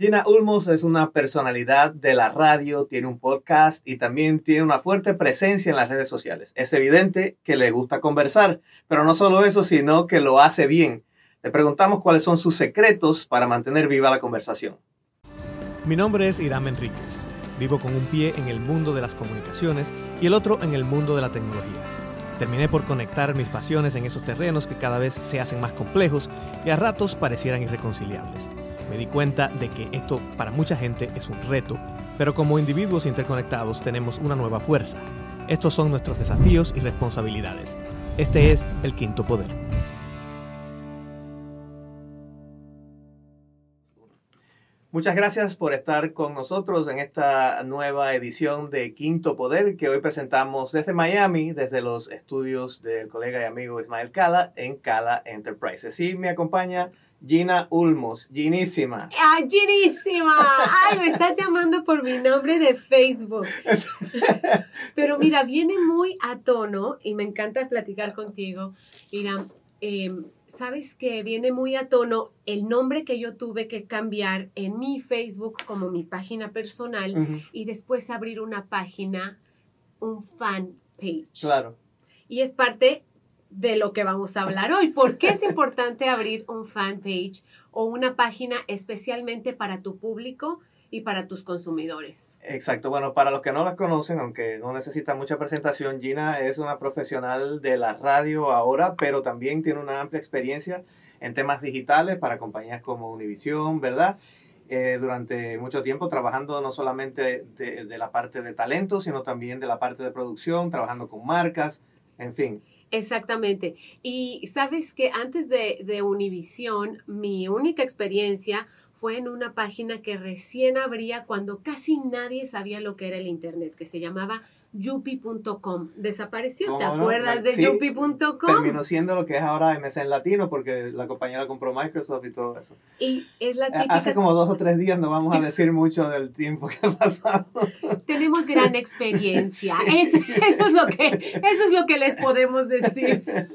Gina Ulmos es una personalidad de la radio, tiene un podcast y también tiene una fuerte presencia en las redes sociales. Es evidente que le gusta conversar, pero no solo eso, sino que lo hace bien. Le preguntamos cuáles son sus secretos para mantener viva la conversación. Mi nombre es Irán Enríquez. Vivo con un pie en el mundo de las comunicaciones y el otro en el mundo de la tecnología. Terminé por conectar mis pasiones en esos terrenos que cada vez se hacen más complejos y a ratos parecieran irreconciliables me di cuenta de que esto para mucha gente es un reto, pero como individuos interconectados tenemos una nueva fuerza. Estos son nuestros desafíos y responsabilidades. Este es el quinto poder. Muchas gracias por estar con nosotros en esta nueva edición de Quinto Poder que hoy presentamos desde Miami, desde los estudios del colega y amigo Ismael Cala en Cala Enterprises. Y me acompaña Gina Ulmos, Ginísima. ¡Ay, Ginísima! ¡Ay, me estás llamando por mi nombre de Facebook! Pero mira, viene muy a tono y me encanta platicar contigo. Mira, em, sabes que viene muy a tono el nombre que yo tuve que cambiar en mi Facebook como mi página personal y después abrir una página, un fan page. Claro. Y es parte de lo que vamos a hablar hoy. ¿Por qué es importante abrir un fanpage o una página especialmente para tu público y para tus consumidores? Exacto. Bueno, para los que no la conocen, aunque no necesita mucha presentación, Gina es una profesional de la radio ahora, pero también tiene una amplia experiencia en temas digitales para compañías como Univision, ¿verdad? Eh, durante mucho tiempo trabajando no solamente de, de la parte de talento, sino también de la parte de producción, trabajando con marcas, en fin. Exactamente. Y sabes que antes de, de Univision, mi única experiencia fue en una página que recién abría cuando casi nadie sabía lo que era el Internet, que se llamaba yupi.com. Desapareció, ¿te acuerdas de yupi.com? Terminó siendo lo que es ahora MSN Latino porque la compañía compró Microsoft y todo eso. Y es la típica... Hace como dos o tres días no vamos a decir mucho del tiempo que ha pasado. Tenemos gran experiencia. eso, es lo que, eso es lo que les podemos decir.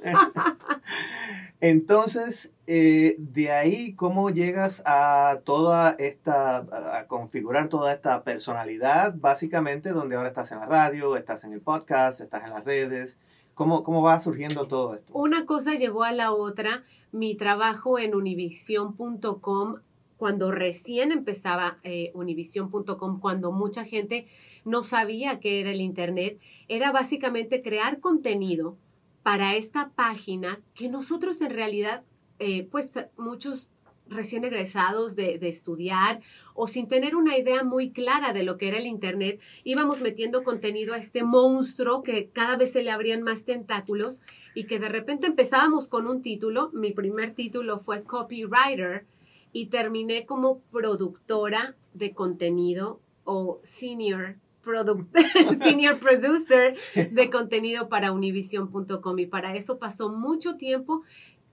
Entonces, eh, de ahí, ¿cómo llegas a toda esta, a configurar toda esta personalidad, básicamente, donde ahora estás en la radio, estás en el podcast, estás en las redes? ¿Cómo, cómo va surgiendo todo esto? Una cosa llevó a la otra. Mi trabajo en univision.com, cuando recién empezaba eh, univision.com, cuando mucha gente no sabía qué era el Internet, era básicamente crear contenido para esta página que nosotros en realidad, eh, pues muchos recién egresados de, de, estudiar o sin tener una idea muy clara de lo que era el Internet, íbamos metiendo contenido a este monstruo que cada vez se le abrían más tentáculos y que de repente empezábamos con un título, mi primer título fue copywriter y terminé como productora de contenido o senior senior producer de contenido para univision.com y para eso pasó mucho tiempo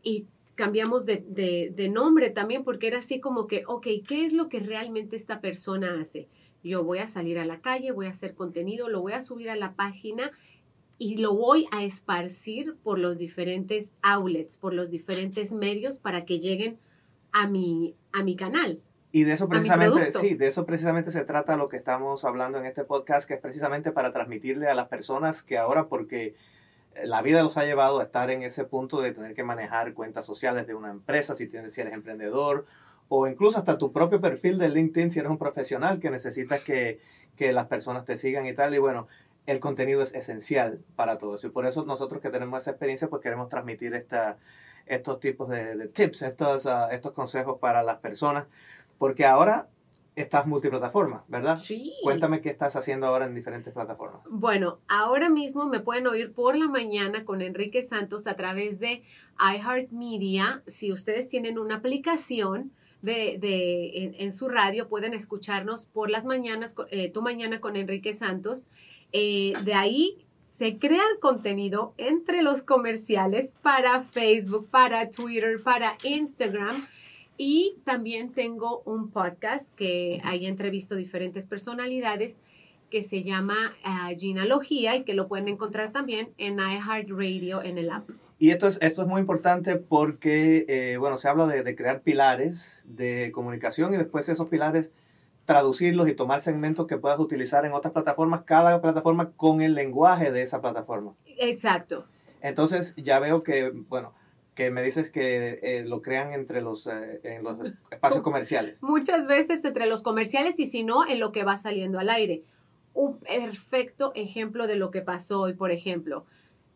y cambiamos de, de, nombre también porque era así como que, ok, ¿qué es lo que realmente esta persona hace? Yo voy a salir a la calle, voy a hacer contenido, lo voy a subir a la página y lo voy a esparcir por los diferentes outlets, por los diferentes medios para que lleguen a mi, a mi canal. Y de eso precisamente, sí, de eso precisamente se trata lo que estamos hablando en este podcast, que es precisamente para transmitirle a las personas que ahora, porque la vida los ha llevado a estar en ese punto de tener que manejar cuentas sociales de una empresa, si, tienes, si eres emprendedor, o incluso hasta tu propio perfil de LinkedIn si eres un profesional que necesitas que, que las personas te sigan y tal. Y bueno, el contenido es esencial para todo eso. Y por eso nosotros que tenemos esa experiencia, pues queremos transmitir esta, estos tipos de, tips, estos, uh, estos consejos para las personas. Porque ahora estás multiplataforma, ¿verdad? Sí. Cuéntame qué estás haciendo ahora en diferentes plataformas. Bueno, ahora mismo me pueden oír por la mañana con Enrique Santos a través de iHeartMedia. Si ustedes tienen una aplicación de, de en, su radio, pueden escucharnos por las mañanas, eh, tu mañana con Enrique Santos. Eh, de ahí se crea el contenido entre los comerciales para Facebook, para Twitter, para Instagram y también tengo un podcast que ahí entrevisto diferentes personalidades que se llama uh, y que lo pueden encontrar también en iHeartRadio en el app. Y esto es, esto es muy importante porque, eh, bueno, se habla de, de, crear pilares de comunicación y después esos pilares traducirlos y tomar segmentos que puedas utilizar en otras plataformas, cada plataforma con el lenguaje de esa plataforma. Exacto. Entonces ya veo que, bueno, que me dices que eh, lo crean entre los, eh, en los espacios comerciales. Muchas veces entre los comerciales y si no, en lo que va saliendo al aire. Un perfecto ejemplo de lo que pasó hoy, por ejemplo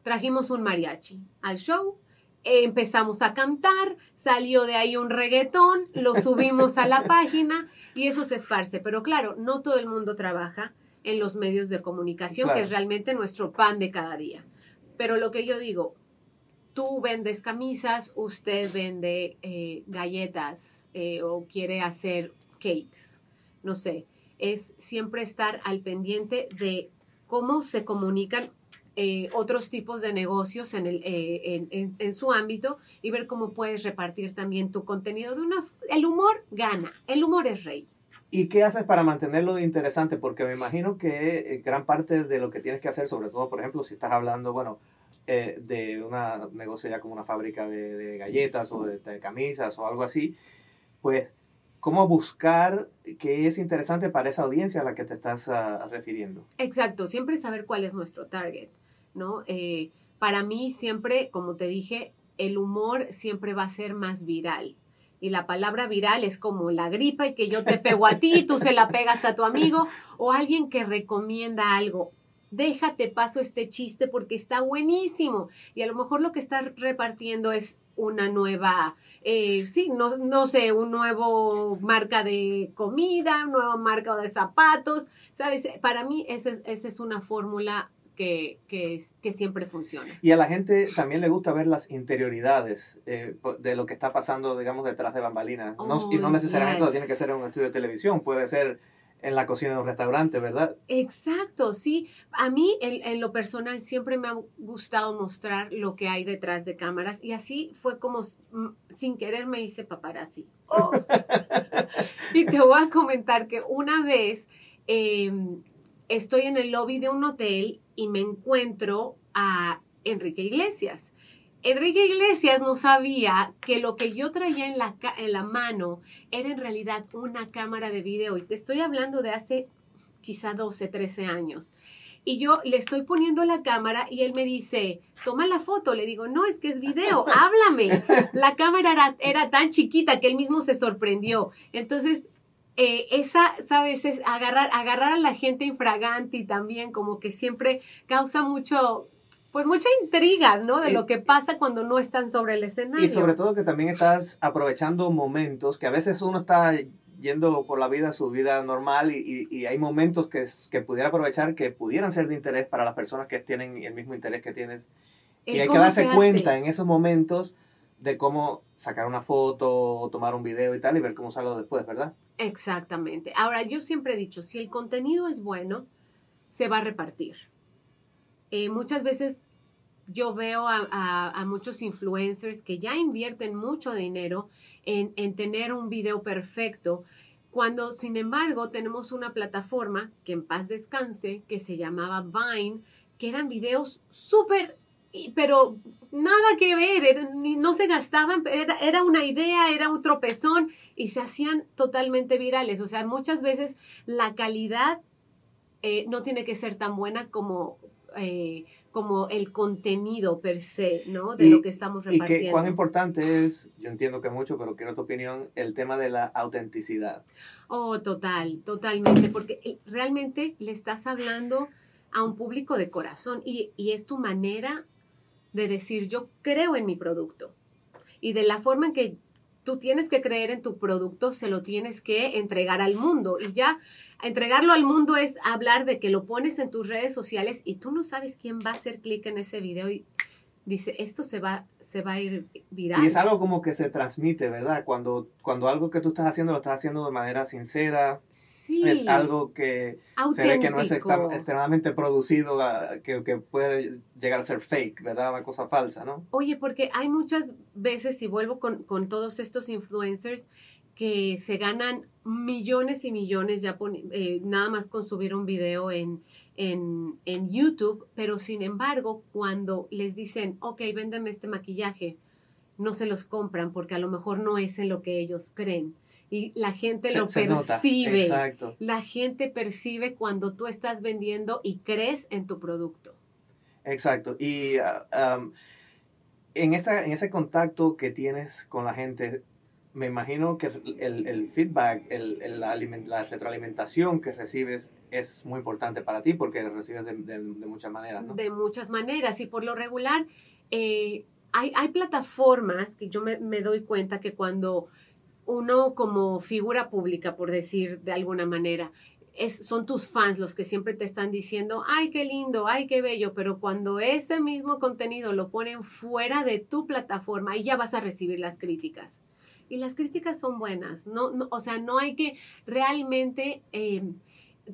trajimos un mariachi al show, empezamos a cantar, salió de ahí un reggaetón, lo subimos a la página y eso se esparce. Pero claro, no todo el mundo trabaja en los medios de comunicación, claro. que es realmente nuestro pan de cada día. Pero lo que yo digo, tú vendes camisas, usted vende eh, galletas eh, o quiere hacer cakes, no sé, es siempre estar al pendiente de cómo se comunican eh, otros tipos de negocios en, el, eh, en, su ámbito y ver cómo puedes repartir también tu contenido de una... El humor gana, el humor es rey. ¿Y qué haces para mantenerlo interesante? Porque me imagino que eh, gran parte de lo que tienes que hacer, sobre todo, por ejemplo, si estás hablando, bueno, eh, de un negocio ya como una fábrica de, galletas o de, camisas o algo así, pues, ¿cómo buscar qué es interesante para esa audiencia a la que te estás uh, refiriendo? Exacto, siempre saber cuál es nuestro target. ¿no? Eh, para mí siempre, como te dije, el humor siempre va a ser más viral. Y la palabra viral es como la gripa y que yo te pego a ti, tú se la pegas a tu amigo o alguien que recomienda algo. Déjate paso este chiste porque está buenísimo. Y a lo mejor lo que estás repartiendo es una nueva, eh, sí, no, no sé, un nuevo marca de comida, nueva marca de zapatos, ¿sabes? Para mí esa, esa es una fórmula que, que, que, siempre funciona. Y a la gente también le gusta ver las interioridades eh, de lo que está pasando, digamos, detrás de bambalinas. Oh, no, y no necesariamente yes. tiene que ser en un estudio de televisión, puede ser en la cocina de un restaurante, ¿verdad? Exacto, sí. A mí, en, en, lo personal, siempre me ha gustado mostrar lo que hay detrás de cámaras y así fue como sin querer me hice paparazzi. Oh. y te voy a comentar que una vez eh, estoy en el lobby de un hotel y me encuentro a Enrique Iglesias. Enrique Iglesias no sabía que lo que yo traía en la, en la mano era en realidad una cámara de video. Y te estoy hablando de hace quizá 12, 13 años. Y yo le estoy poniendo la cámara y él me dice, toma la foto. Le digo, no, es que es video, háblame. La cámara era, era tan chiquita que él mismo se sorprendió. Entonces, eh, esa, sabes, es agarrar, agarrar a la gente infragante y también como que siempre causa mucho, pues mucha intriga, ¿no? De lo que pasa cuando no están sobre el escenario. Y sobre todo que también estás aprovechando momentos que a veces uno está yendo por la vida, su vida normal, y, y, y hay momentos que, que, pudiera aprovechar que pudieran ser de interés para las personas que tienen el mismo interés que tienes. Y hay que darse cuenta en esos momentos de cómo sacar una foto o tomar un video y tal y ver cómo salgo después, ¿verdad? Exactamente. Ahora, yo siempre he dicho, si el contenido es bueno, se va a repartir. Eh, muchas veces yo veo a, muchos influencers que ya invierten mucho dinero en, en tener un video perfecto, cuando sin embargo tenemos una plataforma que en paz descanse, que se llamaba Vine, que eran videos súper pero nada que ver, no se gastaban, era, era, una idea, era un tropezón y se hacían totalmente virales. O sea, muchas veces la calidad eh, no tiene que ser tan buena como, eh, como el contenido per se, ¿no? De y, lo que estamos repartiendo. Y que cuán importante es, yo entiendo que mucho, pero quiero tu opinión, el tema de la autenticidad. Oh, total, totalmente, porque realmente le estás hablando a un público de corazón y, y es tu manera de decir yo creo en mi producto. Y de la forma en que tú tienes que creer en tu producto, se lo tienes que entregar al mundo. Y ya entregarlo al mundo es hablar de que lo pones en tus redes sociales y tú no sabes quién va a hacer clic en ese video y dice, esto se va, se va a ir viral. Y es algo como que se transmite, ¿verdad? Cuando, cuando algo que tú estás haciendo lo estás haciendo de manera sincera. Sí. Es algo que Auténtico. se ve que no es extremadamente producido, ah, que, que, puede llegar a ser fake, ¿verdad? Una cosa falsa, ¿no? Oye, porque hay muchas veces, y vuelvo con, con todos estos influencers, que se ganan millones y millones ya eh, nada más con subir un video en, en, en, YouTube, pero sin embargo, cuando les dicen, ok, véndeme este maquillaje, no se los compran porque a lo mejor no es en lo que ellos creen. Y la gente lo percibe. Exacto. La gente percibe cuando tú estás vendiendo y crees en tu producto. Exacto. Y ah, en, esa, en ese contacto que tienes con la gente, me imagino que el, feedback, el, la, retroalimentación que recibes es muy importante para ti porque recibes de, muchas maneras, ¿no? De muchas maneras y por lo regular eh, hay, plataformas que yo me, doy cuenta que cuando uno como figura pública, por decir de alguna manera, son tus fans los que siempre te están diciendo, ay, qué lindo, ay, qué bello, pero cuando ese mismo contenido lo ponen fuera de tu plataforma, ahí ya vas a recibir las críticas y las críticas son buenas, no, o sea, no hay que realmente eh,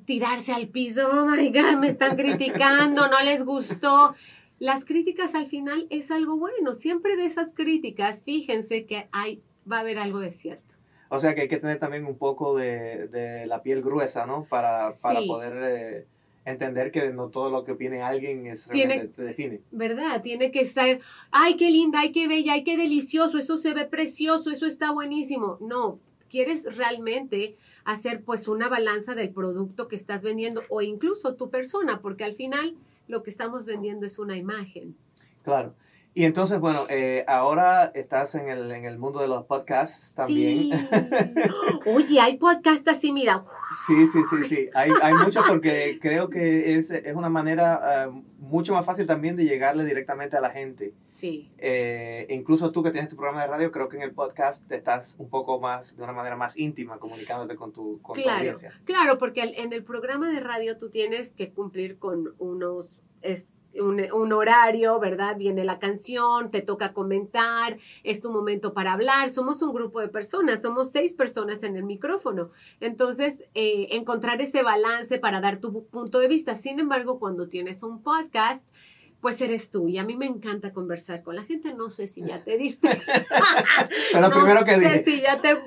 tirarse al piso, oh my God, me están criticando, no les gustó. Las críticas al final es algo bueno, siempre de esas críticas, fíjense que hay, va a haber algo de cierto. O sea que hay que tener también un poco de, la piel gruesa, ¿no? Para, para poder... Eh, entender que no todo lo que opine alguien es tiene, te define. ¿Verdad? Tiene que estar, ay, qué linda, ay, qué bella, ay, qué delicioso, eso se ve precioso, eso está buenísimo. No, quieres realmente hacer pues una balanza del producto que estás vendiendo o incluso tu persona, porque al final lo que estamos vendiendo es una imagen. Claro. Y entonces, bueno, eh, ahora estás en el, en el mundo de los podcasts también. Sí. Oye, hay podcasts así, mira. Sí, sí, sí, sí. Hay, hay muchos porque creo que es, es una manera eh, mucho más fácil también de llegarle directamente a la gente. Sí. Eh, incluso tú que tienes tu programa de radio, creo que en el podcast te estás un poco más, de una manera más íntima, comunicándote con tu, con claro, audiencia. Claro, porque en el programa de radio tú tienes que cumplir con unos... Es, un, horario, ¿verdad? Viene la canción, te toca comentar, es tu momento para hablar. Somos un grupo de personas, somos seis personas en el micrófono. Entonces, eh, encontrar ese balance para dar tu punto de vista. Sin embargo, cuando tienes un podcast, pues eres tú. Y a mí me encanta conversar con la gente. No sé si ya te diste. Pero primero que dije. si ya te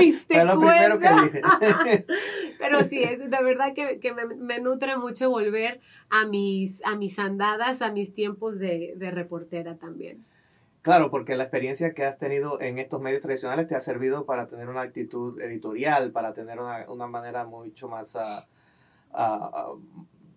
diste Pero primero que dije. Pero sí, es de verdad que, que me, me, nutre mucho volver a mis, a mis andadas, a mis tiempos de, de reportera también. Claro, porque la experiencia que has tenido en estos medios tradicionales te ha servido para tener una actitud editorial, para tener una, una manera mucho más uh, uh,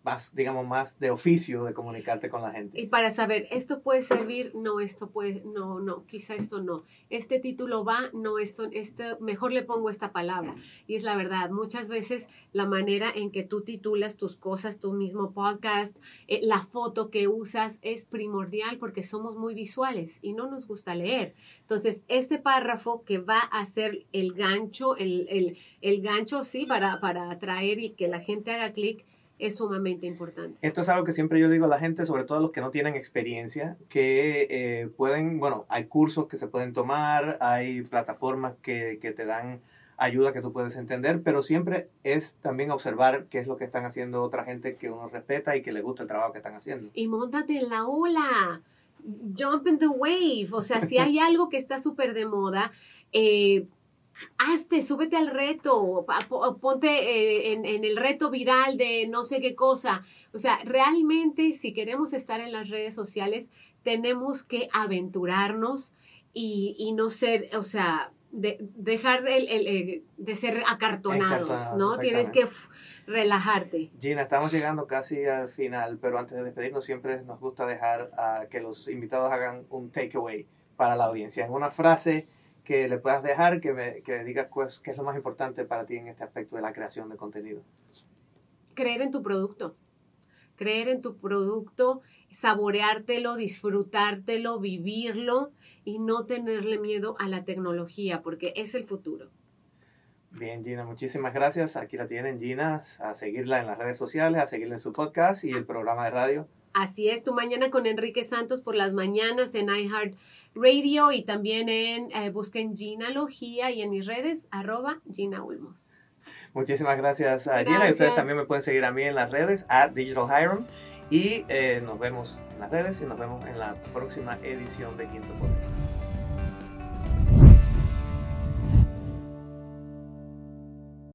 más, digamos, más de oficio de comunicarte con la gente. Y para saber, esto puede servir, no, esto puede, no, no, quizá esto no. Este título va, no, esto, esto, mejor le pongo esta palabra. Y es la verdad, muchas veces la manera en que tú titulas tus cosas, tu mismo podcast, eh, la foto que usas es primordial porque somos muy visuales y no nos gusta leer. Entonces, ese párrafo que va a ser el gancho, el, el, el gancho, sí, para, para atraer y que la gente haga clic, es sumamente importante. Esto es algo que siempre yo digo a la gente, sobre todo a los que no tienen experiencia, que eh, pueden, bueno, hay cursos que se pueden tomar, hay plataformas que, que, te dan ayuda que tú puedes entender, pero siempre es también observar qué es lo que están haciendo otra gente que uno respeta y que le gusta el trabajo que están haciendo. Y montate en la ola, jump in the wave, o sea, si hay algo que está súper de moda, eh, hazte, súbete al reto, ponte eh, en, el reto viral de no sé qué cosa. O sea, realmente si queremos estar en las redes sociales, tenemos que aventurarnos y, no ser, o sea, de, dejar el, de ser acartonados, ¿no? Tienes que relajarte. Gina, estamos llegando casi al final, pero antes de despedirnos siempre nos gusta dejar a que los invitados hagan un takeaway para la audiencia. En una frase que le puedas dejar, que, me, que digas pues, qué es lo más importante para ti en este aspecto de la creación de contenido. Creer en tu producto. Creer en tu producto, saboreártelo, disfrutártelo, vivirlo y no tenerle miedo a la tecnología, porque es el futuro. Bien, Gina, muchísimas gracias. Aquí la tienen, Gina, a seguirla en las redes sociales, a seguirla en su podcast y el programa de radio. Así es, tu mañana con Enrique Santos por las mañanas en iHeart Radio y también en eh, busquen Ginalogía y en mis redes arroba Gina Ulmos. Muchísimas gracias a Gina y ustedes también me pueden seguir a mí en las redes at Digital Hiram y eh, nos vemos en las redes y nos vemos en la próxima edición de Quinto Poder.